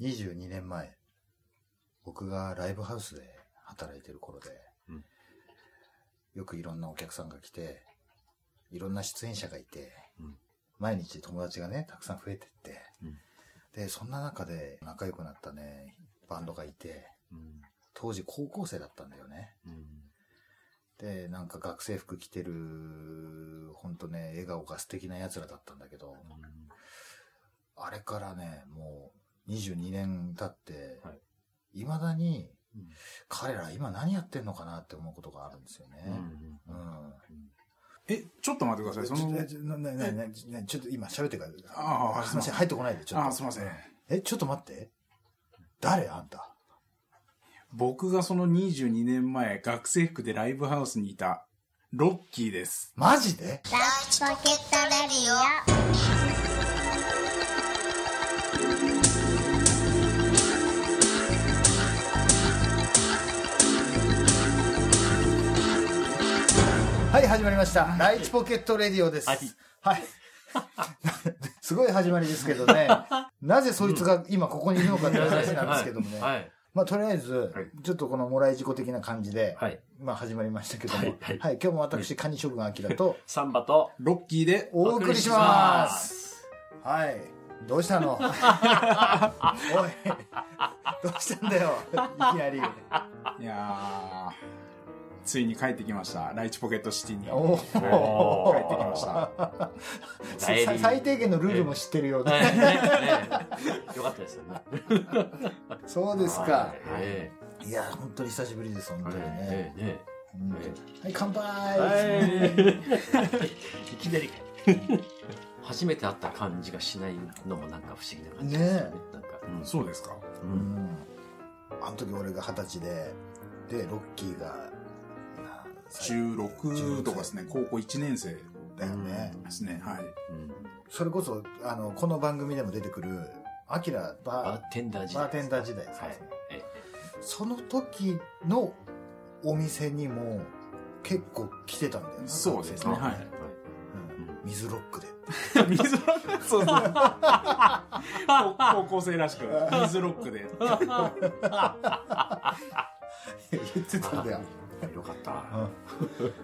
22年前、僕がライブハウスで働いてる頃で、うんよくいろんなお客さんが来て、いろんな出演者がいて、うん毎日友達がね、たくさん増えてって、うんで、そんな中で仲良くなったね、バンドがいて、うん。当時高校生だったんだよね。うん。で、なんか学生服着てる、ほんとね、笑顔が素敵な奴らだったんだけど、あれからね、もう22年経って、はい未だにうん彼ら今何やってんのかなって思うことがあるんですよね。うんうん。え、ちょっと待ってください。その、えちょなななななちょっと今喋ってから。ああすいません、入ってこないで、ちょっと。あ、すいません。え、ちょっと待って。誰あんた？僕がその22年前、学生服でライブハウスにいた、ロッキーです。マジで？ライチポケットレディオはい、始まりました。ライチポケットレディオです。はい。はい。すごい始まりですけどね。なぜそいつが今ここにいるのかって話なんですけどもね。はい。まあ、とりあえずはい、ちょっとこのもらい事故的な感じで、はい。まあ、始まりましたけども、ははいい、はい今日も私、カニ将軍アキラと サンバと、ロッキーで、お送りします。はい。どうしたの？おい。どうしたんだよ。いきなり。いやー、ついに帰ってきました。ライチポケットシティに。お帰お。ってきました。最低限のルールも知ってるよね。ねねねよかったですよね。そうですか。はいや、本当に久しぶりです、本え当にね。はい、乾杯、はい。いきなり。初めて会った感じがしないのもなんか不思議な感じですよね。なんか。うんそうですか。う。うんん。あの時俺が二十歳で、で、ロッキーが、16とかですね、高校1年生だよね。ですね。はい。うんそれこそ、あの、この番組でも出てくる、アキラババーテンダー時代。バーテンダー時代ですねはい。えその時のお店にも結構来てたんだよなそうですね。はい。うん水ロックで。水ロック、そうそう。高校生らしく、水ロックで。言ってたんだよ。えよかった。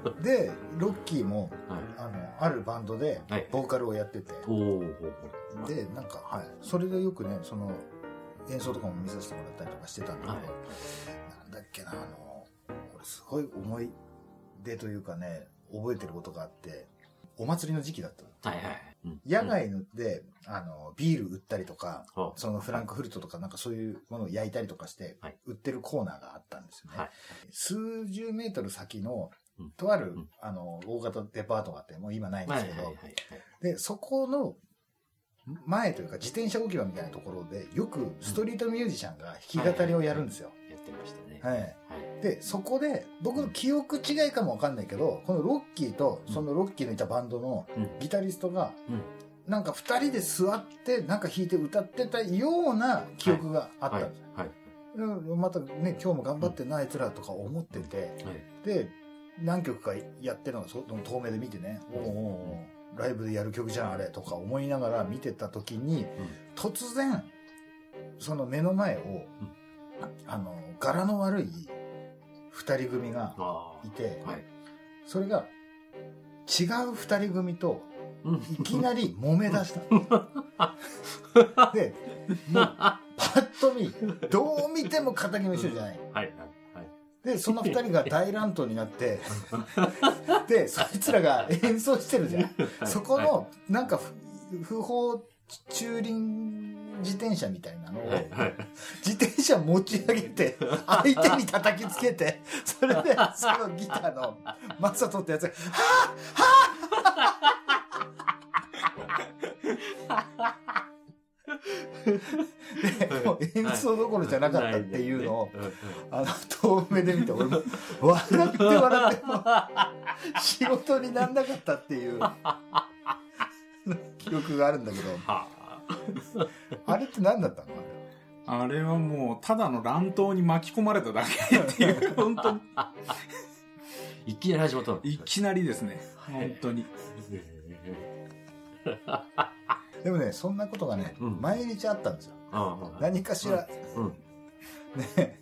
うんで、ロッキーも、はい。あの、あるバンドではい、ボーカルをやってて。で、なんか、はい。それでよくね、その、演奏とかも見させてもらったりとかしてたんだけど、はいなんだっけな、あの、俺すごい思い出というかね、覚えてることがあって、お祭りの時期だったの。はいはい。うん野外ので、あの、ビール売ったりとか、うんそのフランクフルトとかなんかそういうものを焼いたりとかしてはい、売ってるコーナーがあったんですよね。はい数十メートル先のうん、とある、うんあの、大型デパートがあって、もう今ないんですけど。で、そこの前というか自転車置き場みたいなところで、よくストリートミュージシャンが弾き語りをやるんですよ。やってましたね。はい。はい。で、そこで、僕の記憶違いかもわかんないけど、このロッキーと、そのロッキーのいたバンドのうん。ギタリストが、うん。なんか二人で座って、なんか弾いて歌ってたような記憶があった。んですよ。はい。うん。またね、今日も頑張ってんな、あいつらとか思ってて、はい。で、何曲かやってるのをその遠目で見てね、おうおうおう。ライブでやる曲じゃん、あれ、とか思いながら見てた時に、突然、その目の前を、あの、柄の悪い二人組があいて、あ。はい。それが違う二人組とうんいきなり揉め出した。で、もうパッと見、どう見ても仇の人じゃない。はい。はい。で、その二人が大乱闘になって、で、そいつらが演奏してるじゃん。はいそこの、なんかふ、不法駐輪自転車みたいなのを。自転車持ち上げて、相手に叩きつけて、それで、そのギターのマサトってやつが、はぁはぁで、もう演奏どころじゃなかったっていうのを、あの、遠目で見て、俺も、笑って笑っても、仕事になんなかったっていう、記憶があるんだけど、はあ れって何だったの？あれはもう、ただの乱闘に巻き込まれただけっていう、本当に、あ。いきなり始まったの？いきなりですね。はい本当に。でもね、そんなことがね、うん毎日あったんですよ。ああ何かしら、うん。ね、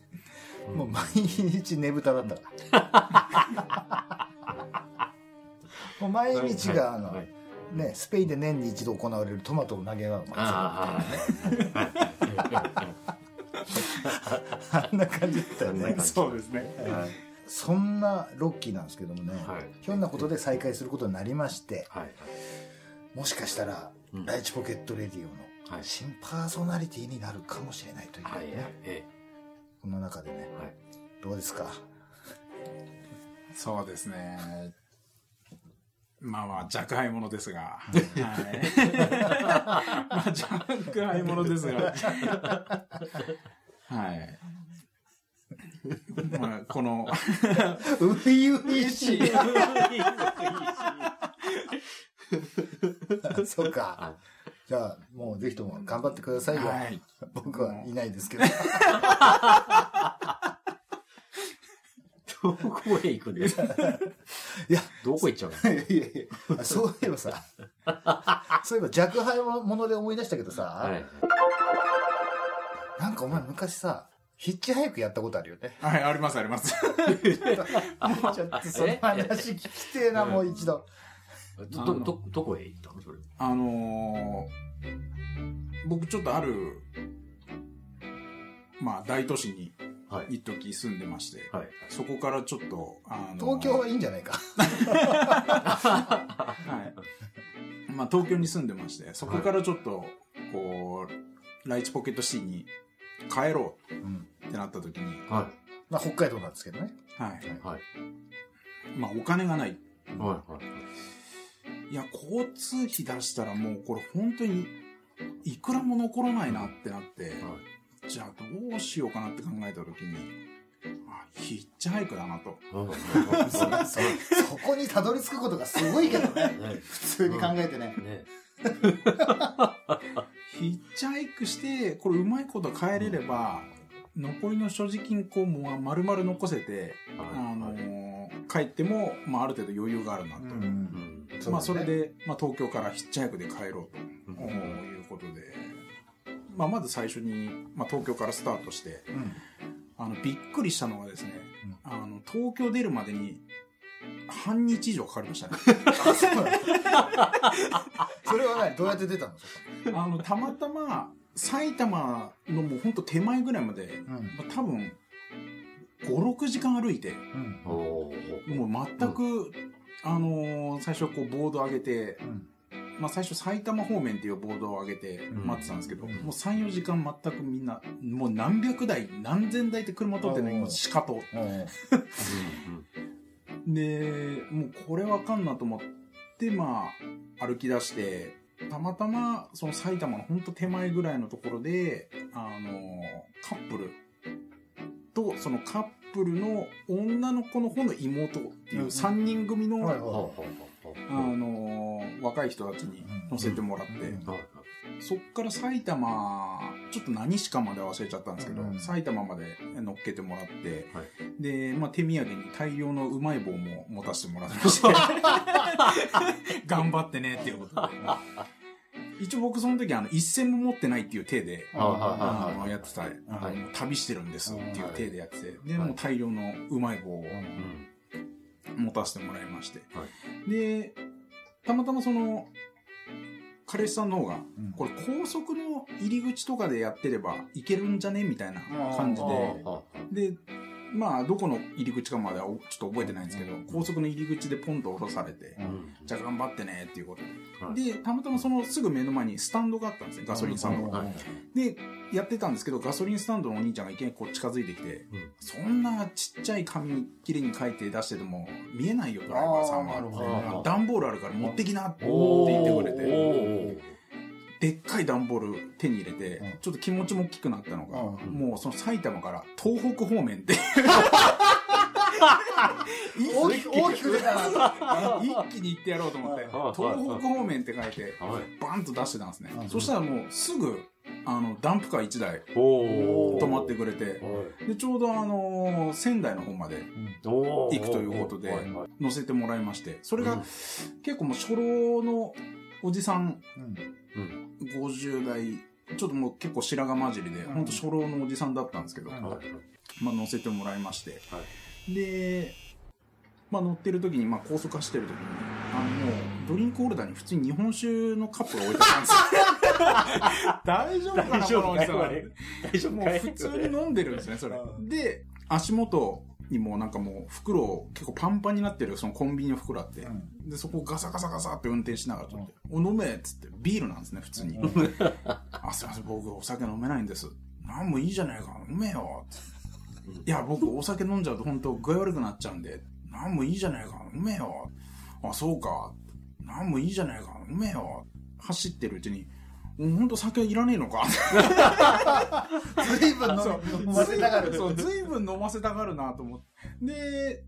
もう毎日ねぶただったから。もう毎日が、あの、はいね、スペインで年に一度行われるトマトを投げ合う祭りああ んな感じだったよねそうですね。あ。はい。そんなロッキーなんですけどもね、はい。ひょんなことで再会することになりまして、はい。もしかしたら、うんライチポケットレディオのはい。新パーソナリティになるかもしれないというね、はい。えこの中でね、え。はい。どうですか？そうですね。まあまあ、若輩者ですが。はい。まあ、若輩者ですが。はい。まあ、この、ういういしい。そうか。はじゃあ、もうぜひとも頑張ってくださいよ。はい。僕はいないですけど。い。どこへ行くんですか？いや、どこ行っちゃうの？いやいやいやそういえばさ、そういえば若輩者で思い出したけどさ、はい。なんかお前昔さ、ヒッチハイクやったことあるよね。はい、ありますあります。ちょっとその話聞きてえな、もう一度。ど、ど、ど、どこへ行ったの？それ。あのー僕ちょっとある、まあ、大都市にはい。一時住んでまして、はい。そこからちょっと、あのー東京はいいんじゃないか。はい。まあ、東京に住んでまして、そこからちょっと、こう、ライチポケットシーに帰ろうってなった時に、はまあ、北海道なんですけどね。はい。い。はい。まあ、お金がない。はい。はい。いや、交通費出したらもうこれ本当に、いくらも残らないなってなって、じゃあどうしようかなって考えた時に、あ、ヒッチハイクだなと。はい。そ そこにたどり着くことがすごいけどね。ね普通に考えてね。ね ヒッチハイクして、これうまいこと変えれれば、残りの所持金こうもう丸々残せて、あのー帰っても、まあ、ある程度余裕があるなと。うんうん。まあ、それで、まあ、東京からヒッチハイクで帰ろうと、うんいうことで、まあ、まず最初に、まあ、東京からスタートして、うん。あの、びっくりしたのがですね、うんあの、東京出るまでに、半日以上かかりましたね。あ それは何？どうやって出たの？あの、たまたま、埼玉のもうほんと手前ぐらいまで、うん。まあ、多分、5、6時間歩いて、もう全く、あのー最初こうボード上げて、うん。まあ最初埼玉方面っていうボードを上げてうん。待ってたんですけど、うん。もう3、4時間全くみんな、もう何百台、何千台って車通ってない、うん。もうしかと。で、もうこれわかんなと思って、まあ、歩き出して、たまたま、その埼玉のほんと手前ぐらいのところで、あの、カップルと、そのカップルの女の子の方の妹っていう3人組の、あの、若い人たちに乗せてもらって。そっから埼玉、ちょっと何市かまで忘れちゃったんですけど、うん。埼玉まで乗っけてもらって、はい。で、まあ、手土産に大量のうまい棒も持たせてもらってまして、頑張ってねっていうことで。一応僕その時あの、一銭も持ってないっていう体で、あやってた、旅してるんですっていう体でやってて、で、はい。もう大量のうまい棒をうん。持たせてもらいまして、はで、たまたまその、彼氏さんの方が、うん。これ高速の入り口とかでやってればいけるんじゃね？みたいな感じあで、あ。で、まあ、どこの入り口かまではおちょっと覚えてないんですけど、高速の入り口でポンと降ろされて、うん。じゃあ頑張ってねっていうことはい。で。で、たまたまそのすぐ目の前にスタンドがあったんですね、ガソリンスタンドが。はいで、やってたんですけど、ガソリンスタンドのお兄ちゃんがいきなりこう近づいてきて、うん。そんなちっちゃい紙きれいに書いて出してても見えないよ、ドライバーさんは。段ボールあるから持ってきなって言ってくれて、おでっかい段ボール手に入れて、うん。ちょっと気持ちも大きくなったのが、うん。もうその埼玉から東北方面って 大きく、大きく出たな。一気に行ってやろうと思って、はい。東北方面って書いて。バンと出してたんですね。うん。そしたらもうすぐ、あの、ダンプカー1台お止まってくれて、で、ちょうどあのー仙台の方までお行くということで乗せてもらいまして、それがうん。結構もう初老のおじさんうん。50代、ちょっともう結構白髪混じりで、うん。ほんと初老のおじさんだったんですけど、まあ乗せてもらいまして、はで、まあ乗ってる時に、まあ高速走ってる時に、あのもうドリンクホルダーに普通に日本酒のカップが置いてあったんですよ。大丈夫かな、このおじさん。大丈夫もう普通に飲んでるんですね、それ。う。ん。で、足元にもなんかもう袋結構パンパンになってるそのコンビニの袋あって、うんで、そこをガサガサガサって運転しながら撮って、お、飲めっつって、ビールなんですね、普通に。あ、すいません、僕お酒飲めないんです。なんもいいじゃないか、飲めよ。いや、僕お酒飲んじゃうと本当具合悪くなっちゃうんで、なんもいいじゃないか、飲めよ。あ、そうか。なんもいいじゃないか、飲めよ。走ってるうちに、本当酒いらねえのか。ずいぶん飲ませたがる。そう、ずいぶん飲ませたがるなと思って。で、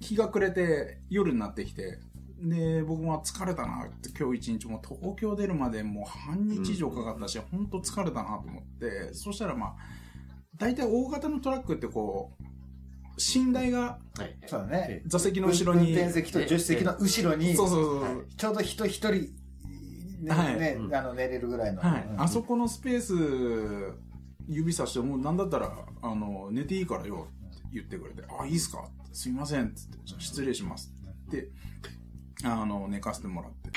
日が暮れて夜になってきて、で、僕も疲れたなって、今日一日もう東京出るまでもう半日以上かかったし、ほんと疲れたなと思って、そしたらまあ、大体大型のトラックってこう、寝台がはい。そうだね。座席の後ろに、運転席と助手席の後ろに、そうそうそうそう。ちょうど人一人、ね、はいねうんあの、寝れるぐらいの。はい、うんあそこのスペース指さしてもうなんだったらあの寝ていいからよって言ってくれて「あいいっすか?」ってすいません」っつって「じゃあ失礼します」ってあの寝かせてもらって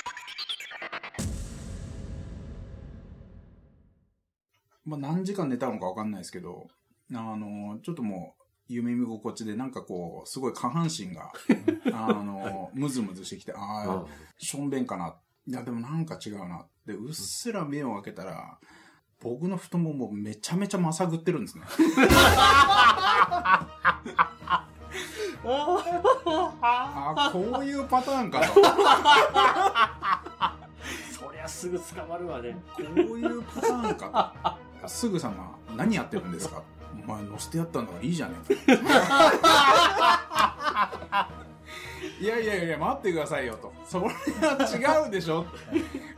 まあ何時間寝たのかわかんないですけどあのちょっともう夢見心地でなんかこうすごい下半身が あのムズムズしてきてああしょんべんかな。いや、でもなんか違うな。で、うっすら目を開けたら、僕の太ももめちゃめちゃまさぐってるんですね。あこういうパターンかと。そりゃすぐ捕まるわね。こういうパターンかと。すぐさま、何やってるんですか？お前乗せてやったんだからいいじゃねえか。いやいやいや、待ってくださいよと。それは違うでしょ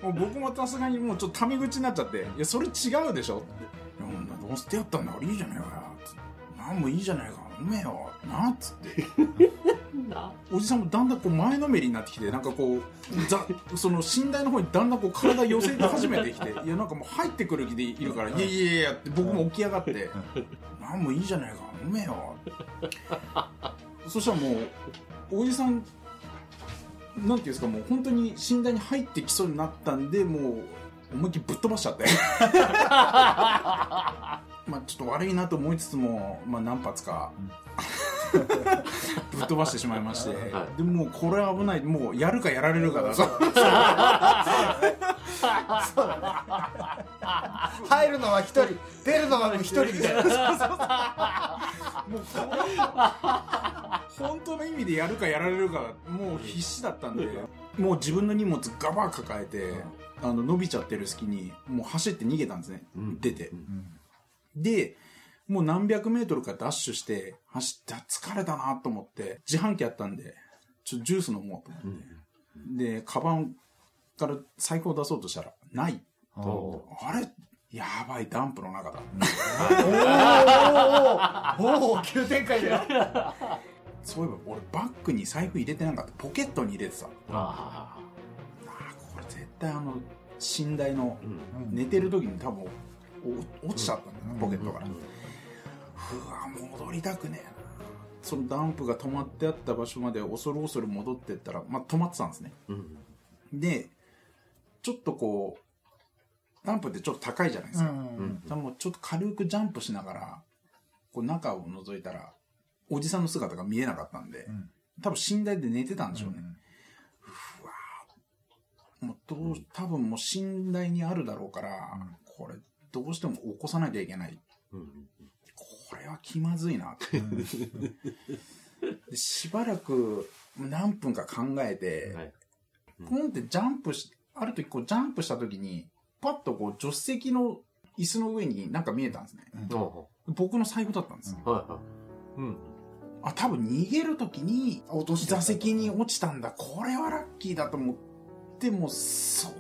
もう僕もさすがにもうちょっとタメ口になっちゃって、いや、それ違うでしょいや、お前乗せてやったんだ？からいいじゃねえかよ。なんもいいじゃないか。飲めよ。なっつって。なおじさんもだんだんこう前のめりになってきて、なんかこう、ざその寝台の方にだんだんこう体寄せ始めてきて、いやなんかもう入ってくる気でいるから、いやいやいやって僕も起き上がって、なんもいいじゃないか、飲めよ。そしたらもう、おじさん、なんていうんですか、もう本当に寝台に入ってきそうになったんで、もう、思いっきりぶっ飛ばしちゃって。まあちょっと悪いなと思いつつも、まあ何発か、ぶっ飛ばしてしまいまして、はいでもうこれは危ない、もうやるかやられるかだと。入るのは一人、出るのは一人みたいな。もう本当の意味でやるかやられるかもう必死だったんでもう自分の荷物ガバッ抱えてあの伸びちゃってる隙にもう走って逃げたんですね、うん。出て。うん。でもう何百メートルかダッシュして走ってあ疲れたなと思って自販機あったんでちょっとジュース飲もうと思って、でカバンから財布を出そうとしたらない。おあれ？やばいダンプの中だおーおーおー急展開だよ。そういえば俺バッグに財布入れてなかったポケットに入れてたああこれ絶対あの寝台のうん寝てる時に多分お落ちちゃったんだよ、うんポケットから、うわ戻りたくねえなそのダンプが止まってあった場所まで恐る恐る戻ってったら、まあ、止まってたんですねうんでちょっとこうダンプってちょっと高いじゃないですか、うんでもちょっと軽くジャンプしながらこう中を覗いたらおじさんの姿が見えなかったんで、うん。多分寝台で寝てたんでしょうね、もうどう多分もう寝台にあるだろうから、うん。これどうしても起こさなきゃいけない。うんこれは気まずいな。っ てでしばらく何分か考えて、はい。ポンってジャンプしある時こうジャンプした時にパッとこう助手席の椅子の上になんか見えたんですね。お僕の財布だったんです、うん。はいはい。うん。あ多分逃げる時に落として座席に落ちたんだ。これはラッキーだと思ってもそう。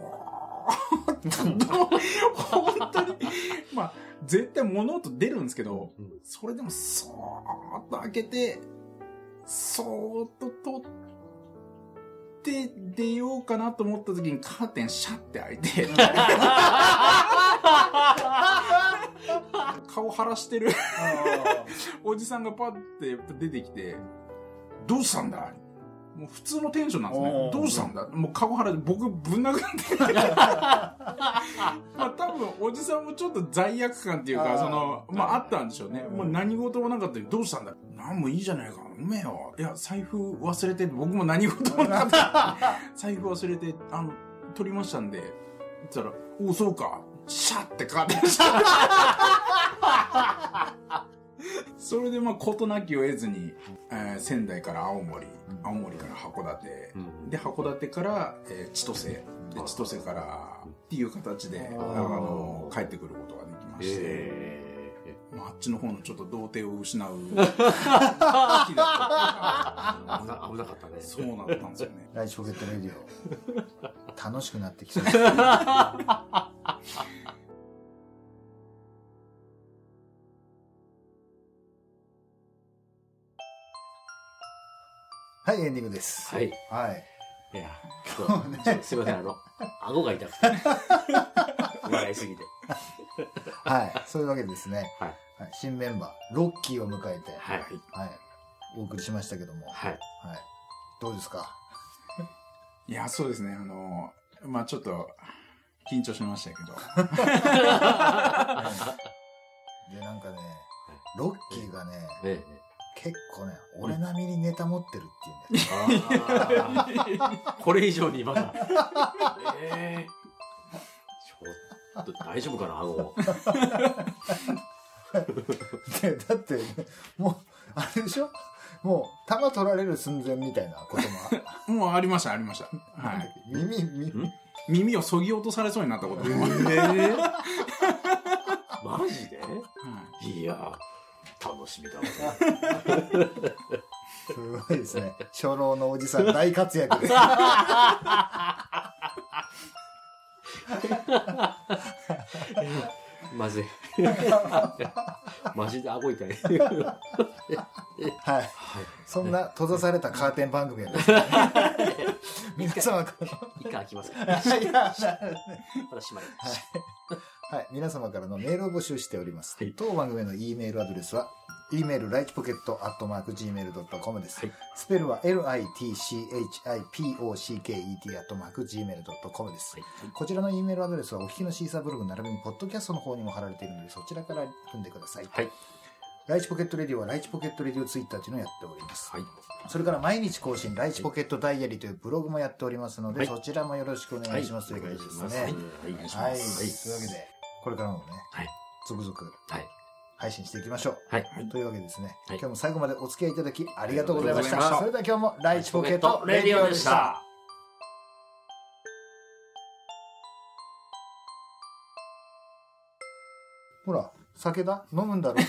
本当に。まあ絶対物音出るんですけどうん。それでもそーっと開けてそーっと取って出ようかなと思った時にカーテンシャッて開いて、顔晴らしてる。おじさんがパッて出てきて、どうしたんだ？もう普通のテンションなんですねどうしたんだ？もう顔晴らして僕ぶん殴って。まあ多分おじさんもちょっと罪悪感っていうか、その、まああったんでしょうね。うんもう何事もなかったけど、どうしたんだ？なんもいいじゃないか。飲めよ。いや、財布忘れて、僕も何事もなかった。財布忘れて、あの、取りましたんで。言ったら、おそうか。シャッてカーテンシャッそれでまあ事なきを得ずに、えー仙台から青森、青森から函館、うん。で函館から、えー千歳で千歳からっていう形で、あの帰ってくることができまして、えまあ、あっちの方のちょっと童貞を失う 危なかったね。そうなったんですよね。ライチポケットレディオ。楽しくなってきそう。はい、エンディングです。はい。はい。いや、ちょっとちょっとすいません、あの、顎が痛くて。笑いすぎて。はい。そういうわけでですね、はい。はい、新メンバー、ロッキーを迎えて、はい。はい、お送りしましたけども、はい。はい。どうですか？いやそうですねあのまあちょっと緊張しましたけど で、なんかね、ロッキーがね、え結構ね、俺並みにネタ持ってるっていうんだよ。これ以上にまだ。ええちょっと大丈夫かな、顎。でだって、もう、あれでしょ？もう、弾取られる寸前みたいなことも。もうありましたありました。あはい。耳、耳、ん？耳をそぎ落とされそうになったことええ マジで？いや、楽しみだわ。すごいですね。初老のおじさん大活躍です。まずい。マジで顎痛い。はい。そんな閉ざされたカーテン番組はですね、皆様からの、一回開きますか。いやまだ閉まる。はい。皆様からのメールを募集しております。はい当番組の E メールアドレスは、e メールライチポケットアットマーク Gmail.com です。はいスペルは litchipocket アットマーク Gmail.com です。はいこちらの E メールアドレスはお聞きの Seesaa ブログ並びにポッドキャストの方にも貼られているので、そちらから踏んでください。はい。ライチポケットレディオはライチポケットレディオツイッターというのをやっております。はい。それから毎日更新、ライチポケットダイアリーというブログもやっておりますので、はいそちらもよろしくお願いします、ということですね。はい。お願いしはい。ますというわけで、これからもね、はい続々はい。配信していきましょう。はい。というわけでですね、はい今日も最後までお付き合いいただきありがとうございました。したそれでは今日もライチポケットレディオでした。。ほら、酒だ？飲むんだろ？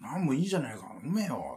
なんもいいじゃないか飲めよ